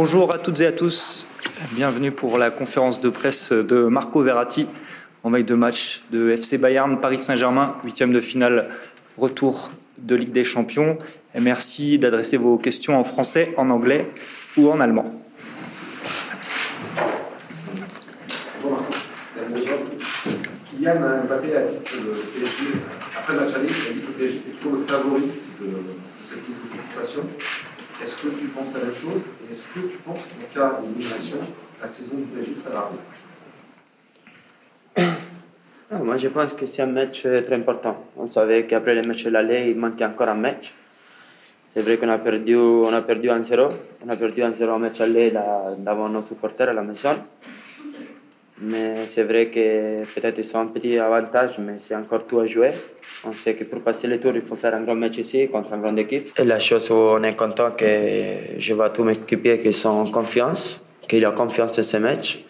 Bonjour à toutes et à tous. Bienvenue pour la conférence de presse de Marco Verratti en veille de match de FC Bayern Paris Saint-Germain, huitième de finale retour de Ligue des Champions. Merci d'adresser vos questions en français, en anglais ou en allemand. Kylian Mbappé a dit que le PSG, après match il a dit que toujours le favori de, cette. Est-ce que tu penses la même chose Et est-ce que tu penses qu'en cas d'élimination, la saison du PSG sera large non, moi, je pense que c'est un match euh, très important. On savait qu'après le match de l'aller, il manquait encore un match. C'est vrai qu'on a perdu, on a perdu 1-0. On a perdu 1-0 en match aller devant nos supporters à la maison. Mais c'est vrai que peut-être ils ont un petit avantage, mais c'est encore tout à jouer. On sait que pour passer le tour, il faut faire un grand match ici contre une grande équipe. Et la chose où on est content, que je vois tous mes équipiers qui sont en confiance, qu'il y a confiance en ce match.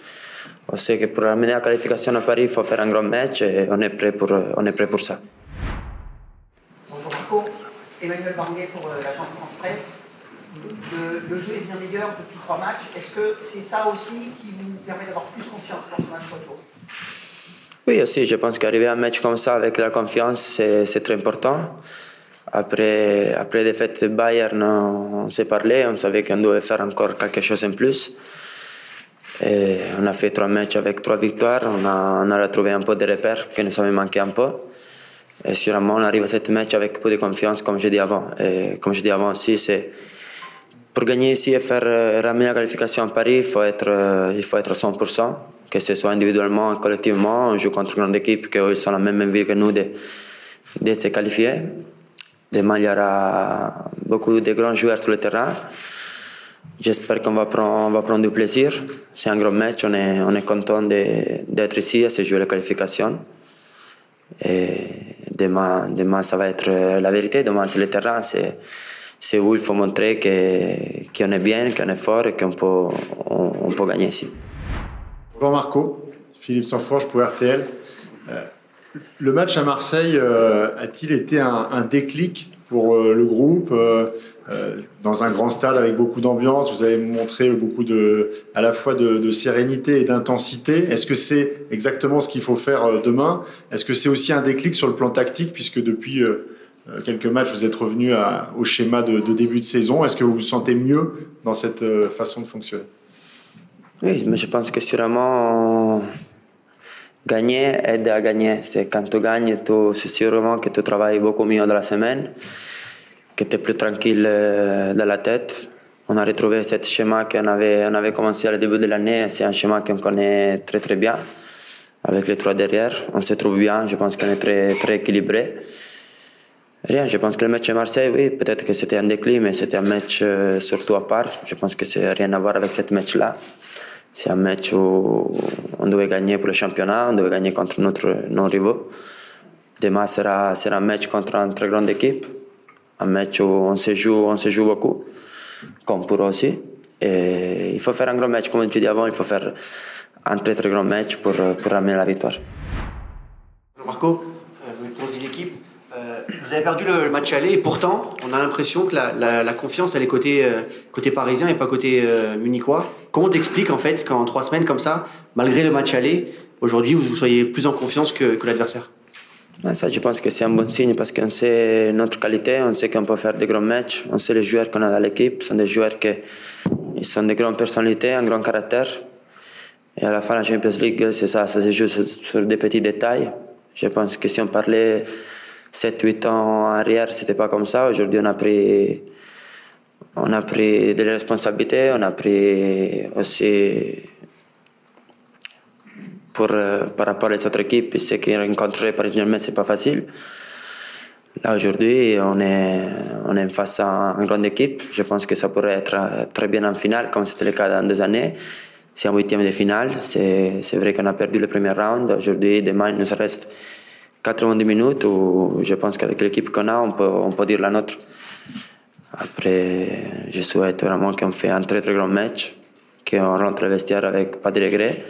On sait que pour amener la qualification à Paris, il faut faire un grand match et on est prêt pour, on est prêt pour ça. Bonjour Marco, Emmanuel Barnier pour euh, l'agence France Presse. Le, le, jeu est bien meilleur depuis trois matchs. Est-ce que c'est ça aussi qui vous permet d'avoir plus confiance pour ce match retour? Oui, aussi, je pense qu'arriver à un match comme ça avec la confiance, c'est très important. Après, après défaite de Bayern, on s'est parlé, on savait qu'on devait faire encore quelque chose en plus. Et on a fait trois matchs avec trois victoires, on a, on a retrouvé un peu de repères qui nous avaient manqué un peu. Et sûrement, on arrive à ce match avec peu de confiance, comme je dis avant. Et comme je dis avant aussi, c'est pour gagner ici et faire ramener la qualification à Paris, il faut être, il faut être 100%, que ce soit individuellement collectivement. On joue contre une grande équipe qui sont la même envie que nous de, se qualifier. Demain, il y aura beaucoup de grands joueurs sur le terrain. J'espère qu'on va prendre, du plaisir. C'est un grand match, on est, on est content d'être ici et de jouer la qualification. Demain, demain, ça va être la vérité. Demain, c'est le terrain. C'est, c'est où il faut montrer qu'on est bien, qu'on est fort et qu'on peut, gagner ici. Bonjour Marco, Philippe Sanforge pour RTL. Euh, le match à Marseille euh, a-t-il été un, un, déclic pour euh, le groupe dans un grand stade avec beaucoup d'ambiance? Vous avez montré beaucoup de, à la fois de, de sérénité et d'intensité. Est-ce que c'est exactement ce qu'il faut faire demain? Est-ce que c'est aussi un déclic sur le plan tactique puisque depuis quelques matchs, vous êtes revenu au schéma de, début de saison. Est-ce que vous vous sentez mieux dans cette façon de fonctionner? Oui, mais je pense que sûrement gagner aide à gagner. C'est quand tu gagnes, c'est sûrement que tu travailles beaucoup mieux dans la semaine, que tu es plus tranquille dans la tête. On a retrouvé ce schéma qu'on avait, on avait commencé au début de l'année. C'est un schéma qu'on connaît très très bien. Avec les trois derrière, on se trouve bien. Je pense qu'on est très, très équilibré. Rien, je pense que le match à Marseille, oui, peut-être que c'était un déclin, mais c'était un match euh, surtout à part. Je pense que c'est rien à voir avec ce match-là. C'est un match où on devait gagner pour le championnat, on devait gagner contre notre non-rivaux. Demain sera, sera un match contre une très grande équipe, un match où on se joue, on se joue beaucoup, comme pour eux aussi. Il faut faire un grand match, comme tu dis avant, il faut faire un très très grand match pour, pour ramener la victoire. Marco. Vous avez perdu le match aller et pourtant, on a l'impression que la, confiance, elle est côté, euh, côté parisien et pas côté euh, munichois. Comment t'expliques en fait qu'en trois semaines comme ça, malgré le match aller, aujourd'hui vous soyez plus en confiance que, l'adversaire? Ça, je pense que c'est un bon signe parce qu'on sait notre qualité, on sait qu'on peut faire des grands matchs, on sait les joueurs qu'on a dans l'équipe, ce sont des joueurs qui sont de grandes personnalités, un grand caractère. Et à la fin, la Champions League, c'est ça, ça se joue sur des petits détails. Je pense que si on parlait 7-8 ans en arrière, c'était pas comme ça. Aujourd'hui, on a pris, on a pris des responsabilités, on a pris aussi pour, par rapport aux autres équipes, ce qu'ils rencontraient exemple, c'est pas facile. Là, aujourd'hui, on est, on est face à une grande équipe. Je pense que ça pourrait être très bien en finale, comme c'était le cas dans deux années. C'est en huitième de finale. C'est vrai qu'on a perdu le premier round. Aujourd'hui, demain, il nous reste 90 minutes où je pense qu'avec l'équipe qu'on a, on peut, on peut dire la nôtre. Après, je souhaite vraiment qu'on fait un très très grand match, qu'on rentre au vestiaire avec pas de regrets.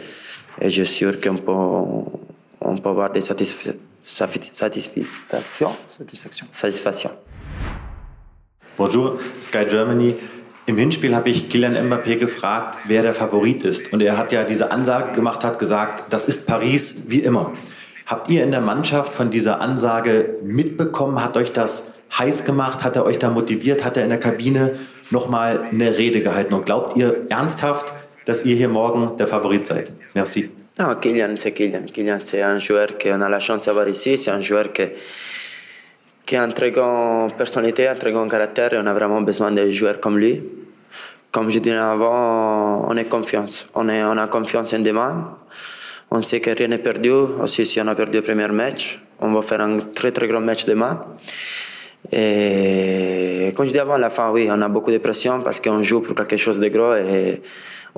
Et je suis sûr qu'on peut, on peut avoir des satisfa satisfactions. Satisfaction. Satisfaction. Bonjour, Sky Germany. Im Hinspiel habe ich Kylian Mbappé gefragt, wer der Favorit ist. Und er hat ja diese Ansage gemacht, hat gesagt, das ist Paris wie immer. Habt ihr in der Mannschaft von dieser Ansage mitbekommen? Hat euch das heiß gemacht? Hat er euch da motiviert? Hat er in der Kabine nochmal eine Rede gehalten? Und glaubt ihr ernsthaft, dass ihr hier morgen der Favorit seid? Merci. Non, Kylian, c'est Kylian. Kylian, c'est un joueur qu'on a la chance d'avoir ici. C'est un joueur qui, qui a une très grande personnalité, un très grand caractère et on a vraiment besoin de joueurs comme lui. Comme je disais avant, on est confiance. On, est, on a confiance en demain. On sait que rien n'est perdu. Aussi, si on a perdu le premier match, on va faire un très très grand match demain. Et comme je disais avant, à la fin, oui, on a beaucoup de pression parce qu'on joue pour quelque chose de gros et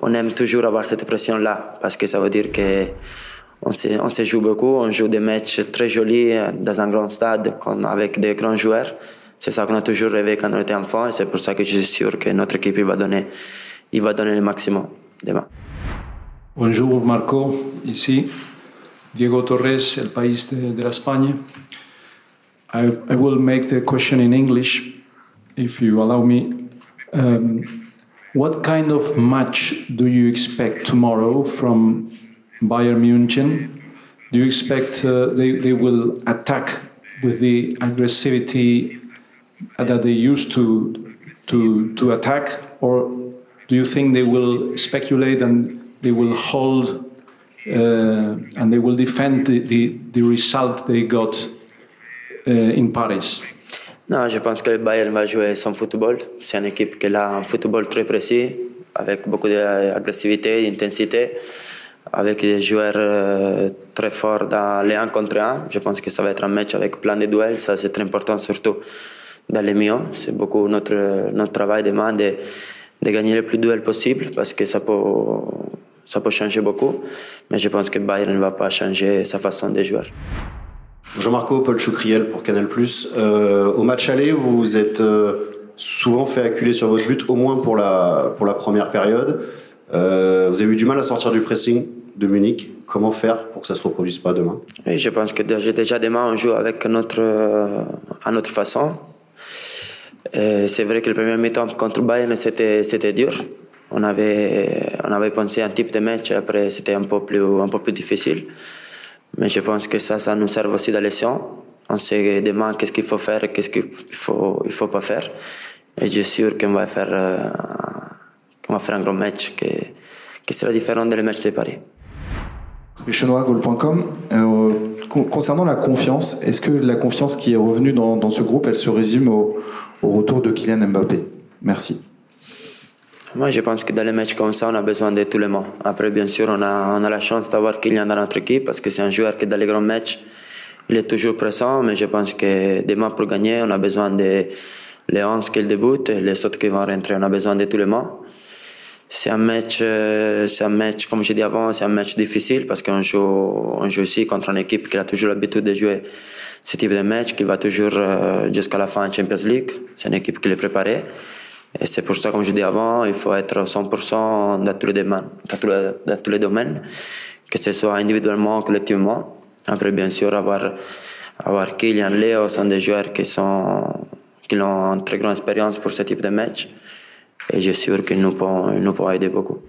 on aime toujours avoir cette pression-là parce que ça veut dire que on se, joue beaucoup, on joue des matchs très jolis dans un grand stade avec des grands joueurs. C'est ça qu'on a toujours rêvé quand on était enfant et c'est pour ça que je suis sûr que notre équipe il va donner, il va donner le maximum demain. Bonjour Marco, ici Diego Torres, El País de, de la España. I, I will make the question in English, if you allow me. Um, what kind of match do you expect tomorrow from Bayern München? Do you expect uh, they, they will attack with the aggressivity that they used to, to, to attack? Or do you think they will speculate and they will hold uh, and they will defend the, the, the result they got uh, in Paris? Non, je pense que le Bayern va jouer son football. C'est une équipe qui a un football très précis, avec beaucoup d'agressivité, d'intensité, avec des joueurs euh, très forts dans les 1 contre 1. Je pense que ça va être un match avec plein de duels. Ça, c'est très important, surtout dans les milieux. C'est beaucoup notre, notre travail demain de, de gagner le plus de duels possible parce que ça peut, ça peut changer beaucoup. Mais je pense que Bayern ne va pas changer sa façon de jouer. Jean-Marco, Paul Choucriel pour Canal+. Euh, au match aller, vous vous êtes euh, souvent fait acculer sur votre but, au moins pour la, pour la première période. Euh, vous avez eu du mal à sortir du pressing de Munich. Comment faire pour que ça ne se reproduise pas demain? Et Je pense que déjà demain, on joue avec notre, euh, à notre façon. Et C'est vrai que le premier mi-temps contre Bayern, c'était c'était dur. On avait, on avait pensé un type de match, après c'était un, peu plus- un peu plus difficile. Mais je pense que ça, ça nous sert aussi de leçon. On sait demain qu'est-ce qu'il faut faire qu'est-ce qu'il faut, il faut pas faire. Et je suis sûr qu'on va faire, euh, va faire un grand match qui, qui sera différent des matchs de Paris. Euh, con- concernant la confiance, est-ce que la confiance qui est revenue dans, dans ce groupe, elle se résume au, au retour de Kylian Mbappé? Merci. Moi, je pense que dans les matchs comme ça, on a besoin de tout le monde. Après, bien sûr, on a, on a la chance d'avoir Kylian dans notre équipe parce que c'est un joueur qui, dans les grands matchs, il est toujours présent. Mais je pense que demain, pour gagner, on a besoin de les 11 qui débutent et les autres qui vont rentrer. On a besoin de tout le monde. C'est un match, euh, c'est un match, comme je dit avant, c'est un match difficile parce qu'on joue, on joue aussi contre une équipe qui a toujours l'habitude de jouer ce type de match, qui va toujours euh, jusqu'à la fin en Champions League. C'est une équipe qui est préparée. Et c'est pour ça, comme je dis avant, il faut être 100% dans tous les domaines, dans tous les, dans tous les domaines, que ce soit individuellement collectivement. Après, bien sûr, avoir, avoir Kylian, Léo sont des joueurs qui, sont, qui ont une très grande expérience pour ce type de match. Et je suis sûr qu'ils nous pourront, nous aider beaucoup.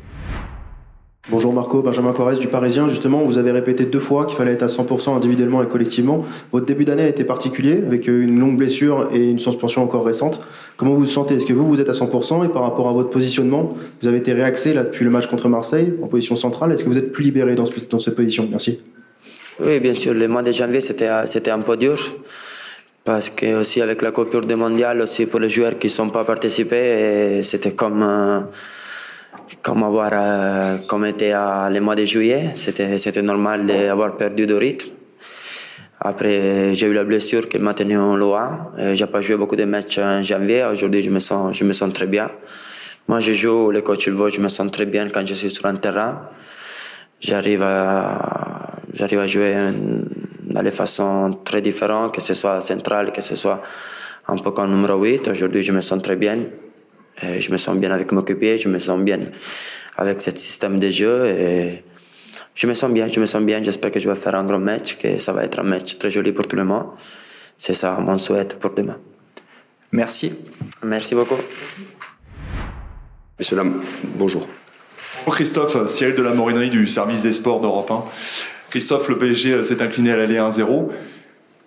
Bonjour Marco, Benjamin Corrèze du Parisien. Justement, vous avez répété deux fois qu'il fallait être à 100% individuellement et collectivement. Votre début d'année a été particulier, avec une longue blessure et une suspension encore récente. Comment vous vous sentez? Est-ce que vous, vous êtes à 100% et par rapport à votre positionnement, vous avez été réaxé là, depuis le match contre Marseille en position centrale Est-ce que vous êtes plus libéré dans, ce- dans cette position? Merci. Oui, bien sûr, le mois de janvier, c'était, un peu dur. Parce que aussi avec la coupure du mondial, aussi pour les joueurs qui ne sont pas participés, c'était comme, comme avoir, euh, comme était à, le mois de juillet. C'était, c'était normal d'avoir perdu de rythme. Après, j'ai eu la blessure qui m'a tenu loin. Je n'ai pas joué beaucoup de matchs en janvier. Aujourd'hui, je me sens, je me sens très bien. Moi, je joue, le coach il veut, je me sens très bien quand je suis sur un terrain. J'arrive à, j'arrive à jouer dans des façons très différentes, que ce soit central, que ce soit un peu comme numéro 8. Aujourd'hui, je me sens très bien. Et je me sens bien avec mon coéquipier, je me sens bien avec ce système de jeu. Et je me sens bien, je me sens bien. J'espère que je vais faire un grand match, que ça va être un match très joli pour tout le monde. C'est ça mon souhait pour demain. Merci. Merci beaucoup. Messieurs, dames, bonjour. Bonjour Christophe, Cyril de la Morinerie du service des sports d'Europe 1. Christophe, le PSG s'est incliné à l'aller 1-0.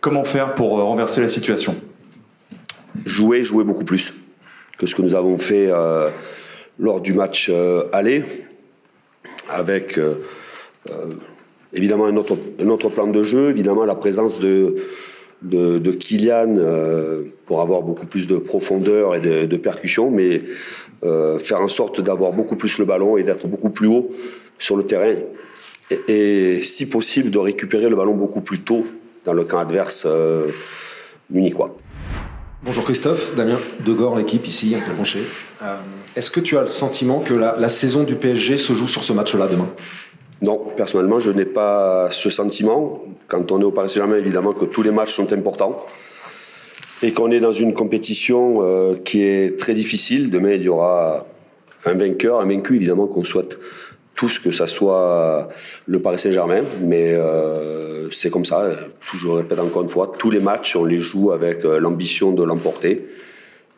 Comment faire pour renverser la situation? Jouer, jouer beaucoup plus que ce que nous avons fait euh, lors du match euh, aller, avec euh, euh, évidemment un autre, un autre plan de jeu, évidemment la présence de, de, de Kylian pour avoir beaucoup plus de profondeur et de, de percussion, mais faire en sorte d'avoir beaucoup plus le ballon et d'être beaucoup plus haut sur le terrain. Et, et, si possible, de récupérer le ballon beaucoup plus tôt dans le camp adverse euh, munichois. Bonjour Christophe, Damien Degor, l'équipe ici, penché. Euh, Est-ce que tu as le sentiment que la, la saison du PSG se joue sur ce match-là demain? Non, personnellement, je n'ai pas ce sentiment. Quand on est au Paris Saint-Germain, évidemment que tous les matchs sont importants et qu'on est dans une compétition euh, qui est très difficile. Demain, il y aura un vainqueur, un vaincu, évidemment, qu'on souhaite tous que ça soit le Paris Saint-Germain, mais euh, c'est comme ça. Je répète encore une fois, tous les matchs, on les joue avec euh, l'ambition de l'emporter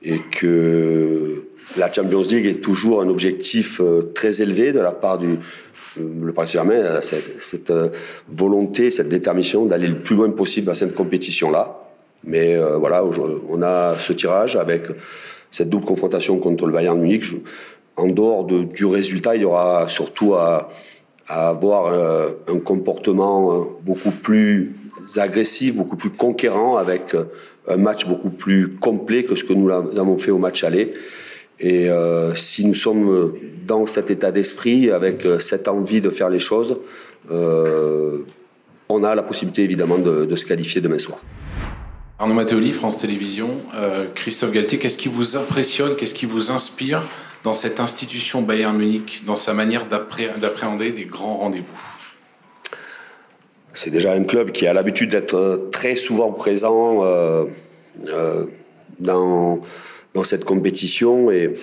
et que la Champions League est toujours un objectif euh, très élevé de la part du le Paris Saint-Germain, cette, euh, volonté, cette détermination d'aller le plus loin possible à cette compétition-là. Mais euh, voilà, on a ce tirage avec cette double confrontation contre le Bayern Munich. En dehors de, du résultat, il y aura surtout à, avoir euh, un comportement euh, beaucoup plus agressif, beaucoup plus conquérant, avec euh, un match beaucoup plus complet que ce que nous avons fait au match aller. Et si nous sommes dans cet état d'esprit, avec cette envie de faire les choses, on a la possibilité évidemment de, se qualifier demain soir. Arnaud Matteoli, France Télévisions. Christophe Galtier, qu'est-ce qui vous impressionne, qu'est-ce qui vous inspire dans cette institution Bayern Munich, dans sa manière d'appréhender des grands rendez-vous. C'est déjà un club qui a l'habitude d'être très souvent présent euh, euh, dans, cette compétition et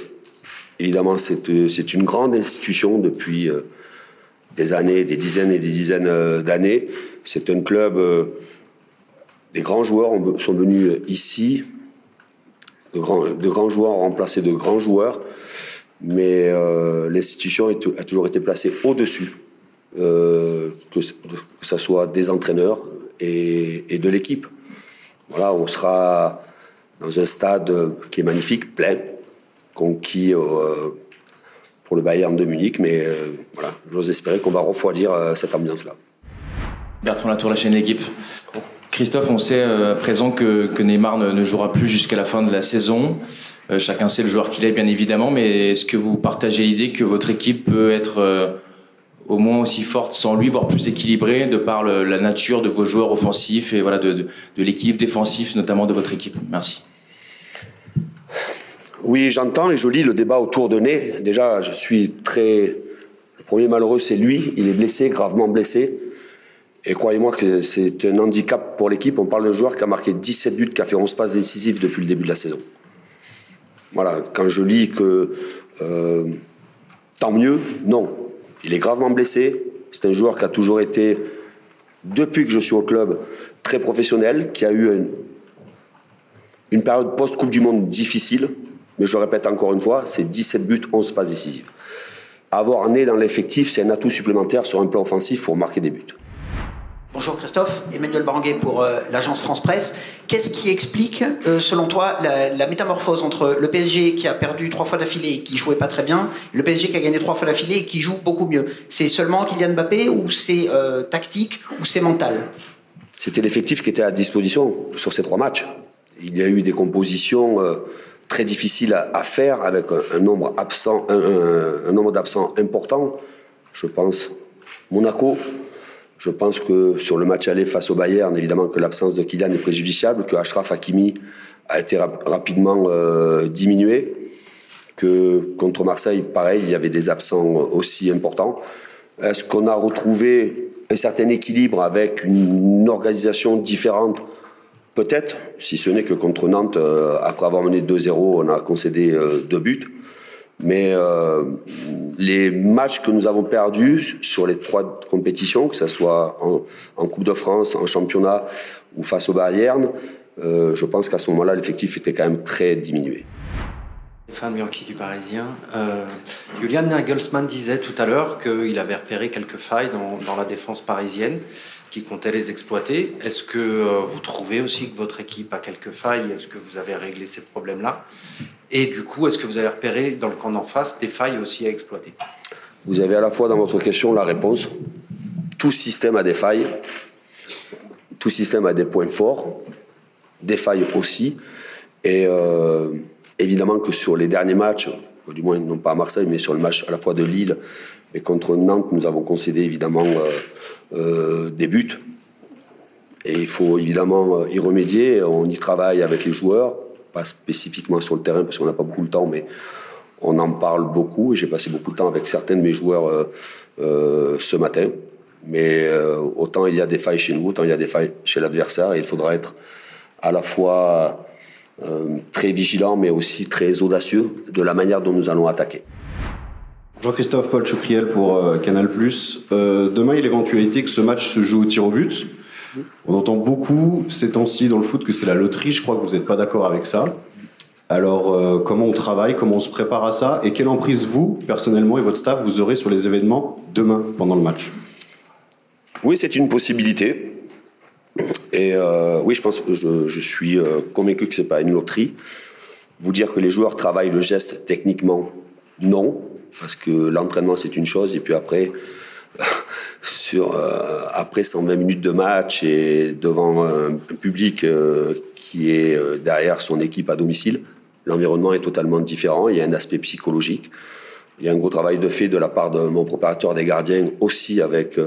évidemment c'est une grande institution depuis euh, des années, des dizaines et des dizaines euh, d'années. C'est un club, euh, des grands joueurs sont venus ici, de grands joueurs ont remplacé de grands joueurs mais euh, l'institution a toujours été placée au-dessus, euh, que, ce soit des entraîneurs et, et de l'équipe. Voilà, on sera dans un stade qui est magnifique, plein, conquis euh, pour le Bayern de Munich, mais euh, voilà, j'ose espérer qu'on va refroidir euh, cette ambiance-là. Bertrand Latour, la chaîne L'équipe. Christophe, on sait à présent que, que Neymar ne, ne jouera plus jusqu'à la fin de la saison. Euh, chacun sait le joueur qu'il est, bien évidemment, mais est-ce que vous partagez l'idée que votre équipe peut être euh, au moins aussi forte sans lui, voire plus équilibrée, de par la nature de vos joueurs offensifs et de, l'équipe défensive, notamment de votre équipe? Merci. Oui, j'entends et je lis le débat autour de Ney. Déjà, je suis très. Le premier malheureux, c'est lui. Il est blessé, gravement blessé. Et croyez-moi que c'est un handicap pour l'équipe. On parle d'un joueur qui a marqué 17 buts, qui a fait 11 passes décisives depuis le début de la saison. Voilà, quand je lis que euh, tant mieux, non. Il est gravement blessé. C'est un joueur qui a toujours été, depuis que je suis au club, très professionnel, qui a eu une, période post-Coupe du Monde difficile. Mais je répète encore une fois, c'est 17 buts, 11 passes décisives. Avoir né dans l'effectif, c'est un atout supplémentaire sur un plan offensif pour marquer des buts. Bonjour Christophe, Emmanuel Baranguet pour euh, l'agence France Presse. Qu'est-ce qui explique, euh, selon toi, la, métamorphose entre le PSG qui a perdu trois fois d'affilée et qui jouait pas très bien, le PSG qui a gagné trois fois d'affilée et qui joue beaucoup mieux? C'est seulement Kylian Mbappé ou c'est euh, tactique ou c'est mental? C'était l'effectif qui était à disposition sur ces trois matchs. Il y a eu des compositions très difficiles à, faire avec un, nombre un nombre d'absents important. Je pense Monaco, je pense que sur le match aller face au Bayern, évidemment que l'absence de Kylian est préjudiciable, que Ashraf Hakimi a été rap rapidement euh, diminué, que contre Marseille, pareil, il y avait des absents aussi importants. Est-ce qu'on a retrouvé un certain équilibre avec une organisation différente? Peut-être, si ce n'est que contre Nantes, euh, après avoir mené 2-0, on a concédé euh, deux buts. Mais euh, les matchs que nous avons perdus sur les trois compétitions, que ce soit en, Coupe de France, en championnat ou face au Bayern, euh, je pense qu'à ce moment-là, l'effectif était quand même très diminué. Fan Bianchi du Parisien. Euh, Julian Nagelsmann disait tout à l'heure qu'il avait repéré quelques failles dans, dans, la défense parisienne, qui comptait les exploiter. Est-ce que vous trouvez aussi que votre équipe a quelques failles? Est-ce que vous avez réglé ces problèmes-là? Et du coup, est-ce que vous avez repéré dans le camp d'en face des failles aussi à exploiter? Vous avez à la fois dans votre question la réponse. Tout système a des failles. Tout système a des points forts, des failles aussi. Et euh, évidemment que sur les derniers matchs, du moins non pas à Marseille, mais sur le match à la fois de Lille et contre Nantes, nous avons concédé évidemment euh, euh, des buts. Et il faut évidemment y remédier. On y travaille avec les joueurs, pas spécifiquement sur le terrain parce qu'on n'a pas beaucoup de temps, mais on en parle beaucoup. J'ai passé beaucoup de temps avec certains de mes joueurs euh, ce matin. Mais autant il y a des failles chez nous, autant il y a des failles chez l'adversaire. Il faudra être à la fois euh, très vigilant, mais aussi très audacieux de la manière dont nous allons attaquer. Jean-Christophe Paul Choucriel pour euh, Canal+. Euh, demain, il y a l'éventualité que ce match se joue au tir au but. On entend beaucoup ces temps-ci dans le foot que c'est la loterie. Je crois que vous n'êtes pas d'accord avec ça. Alors, comment on travaille, comment on se prépare à ça et quelle emprise vous, personnellement, et votre staff, vous aurez sur les événements demain pendant le match? Oui, c'est une possibilité. Et euh, oui, je pense que je, je suis euh, convaincu que c'est pas une loterie. Vous dire que les joueurs travaillent le geste techniquement, non, parce que l'entraînement c'est une chose, et puis après, euh, après 120 minutes de match et devant un, public euh, qui est euh, derrière son équipe à domicile, l'environnement est totalement différent. Il y a un aspect psychologique. Il y a un gros travail de fait de la part de mon préparateur des gardiens aussi avec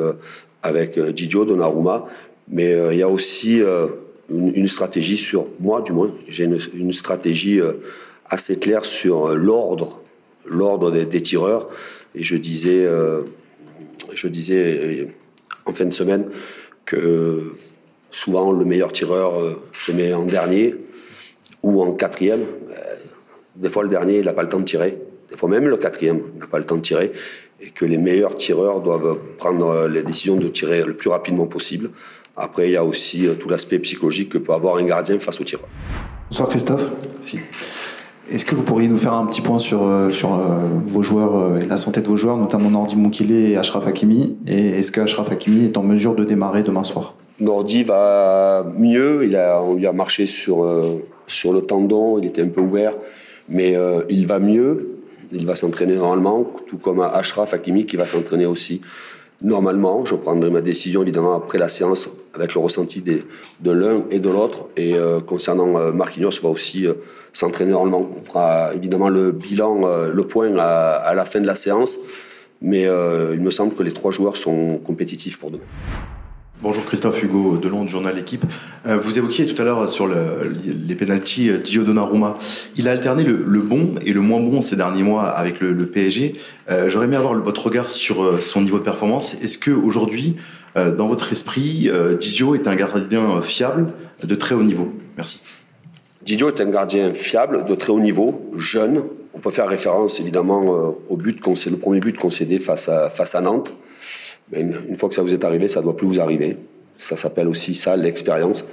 avec Didio Donnarumma mais il y a aussi une, stratégie sur moi, du moins, j'ai une, stratégie assez claire sur l'ordre, l'ordre des, tireurs. Et je disais, je disais en fin de semaine que souvent le meilleur tireur se met en dernier ou en quatrième. Des fois, le dernier, il n'a pas le temps de tirer. Des fois, même le quatrième n'a pas le temps de tirer. Et que les meilleurs tireurs doivent prendre les décisions de tirer le plus rapidement possible. Après, il y a aussi euh, tout l'aspect psychologique que peut avoir un gardien face au tireur. Bonsoir Christophe. Si. Est-ce que vous pourriez nous faire un petit point sur, euh, euh, vos joueurs et la santé de vos joueurs, notamment Nordi Moukile et Ashraf Hakimi? Et est-ce que Ashraf Hakimi est en mesure de démarrer demain soir? Nordi va mieux. Il a, on lui a marché sur, sur le tendon, il était un peu ouvert, mais il va mieux. Il va s'entraîner normalement, tout comme Ashraf Hakimi qui va s'entraîner aussi normalement. Je prendrai ma décision évidemment après la séance avec le ressenti de l'un et de l'autre. Et euh, concernant euh, Marquinhos, va aussi euh, s'entraîner normalement. On fera évidemment le bilan, le point à, la fin de la séance. Mais il me semble que les trois joueurs sont compétitifs pour demain. Bonjour Christophe Hugo de Londres, journal Équipe. Vous évoquiez tout à l'heure sur le, les pénalties Gio Donnarumma. Il a alterné le, bon et le moins bon ces derniers mois avec le, PSG. Euh, J'aurais aimé avoir votre regard sur son niveau de performance. Est-ce que aujourd'hui, dans votre esprit, euh, Gio est un gardien fiable de très haut niveau Merci. Didio est un gardien fiable de très haut niveau, jeune. On peut faire référence évidemment au but concédé, le premier but concédé face à, face à Nantes. Mais une, une, fois que ça vous est arrivé, ça ne doit plus vous arriver. Ça s'appelle aussi ça, l'expérience.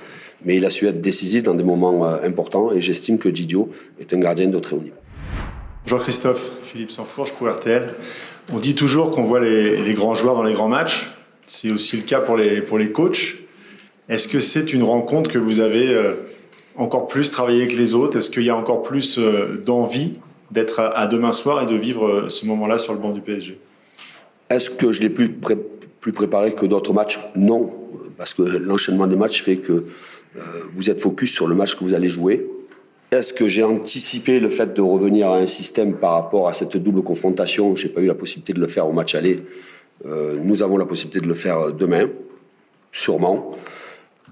Mais il a su être décisif dans des moments euh, importants et j'estime que Didio est un gardien de très haut niveau. Jean-Christophe, Philippe Sanfourche pour RTL. On dit toujours qu'on voit les, les, grands joueurs dans les grands matchs. C'est aussi le cas pour les, pour les coachs. Est-ce que c'est une rencontre que vous avez euh, encore plus travaillé que les autres? Est-ce qu'il y a encore plus euh, d'envie d'être à, demain soir et de vivre euh, ce moment-là sur le banc du PSG est-ce que je l'ai plus, plus préparé que d'autres matchs? Non, parce que l'enchaînement des matchs fait que vous êtes focus sur le match que vous allez jouer. Est-ce que j'ai anticipé le fait de revenir à un système par rapport à cette double confrontation? Je n'ai pas eu la possibilité de le faire au match aller. Euh, nous avons la possibilité de le faire demain, sûrement.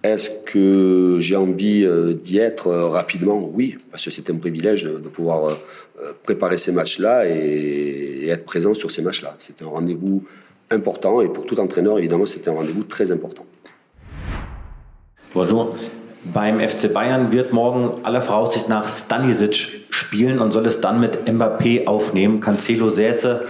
Est-ce que j'ai envie euh, d'y être euh, rapidement? Oui, parce que c'est un privilège de, pouvoir euh, préparer ces matchs-là et, et, être présent sur ces matchs-là. C'est un rendez-vous important et pour tout entraîneur, évidemment, c'est un rendez-vous très important. Bonjour. Beim FC Bayern wird morgen aller Voraussicht nach Stanisic spielen und soll es dann mit Mbappé aufnehmen. Cancelo säße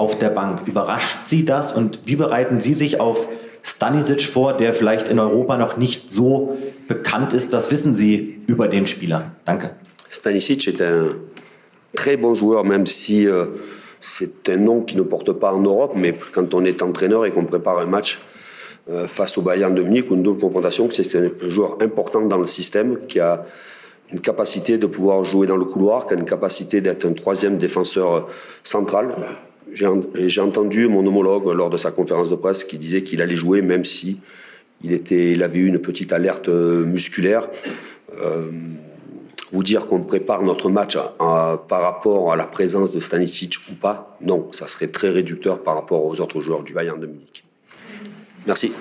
auf der Bank. Überrascht Sie das und wie bereiten Sie sich auf Stanisic vor, der vielleicht in Europa noch nicht so bekannt ist. Was wissen Sie über den Spieler? Danke. Stanisic est un, très bon joueur, même si euh, c'est un nom qui ne porte pas en Europe, mais quand on est entraîneur et qu'on prépare un match euh, face au Bayern de Munich ou une double confrontation, c'est un joueur important dans le système qui a une capacité de pouvoir jouer dans le couloir, qui a une capacité d'être un troisième défenseur central. J'ai entendu mon homologue lors de sa conférence de presse qui disait qu'il allait jouer même si il, avait eu une petite alerte euh, musculaire. Euh, vous dire qu'on prépare notre match par rapport à la présence de Stanisic ou pas, non, ça serait très réducteur par rapport aux autres joueurs du Bayern de Munich. Merci.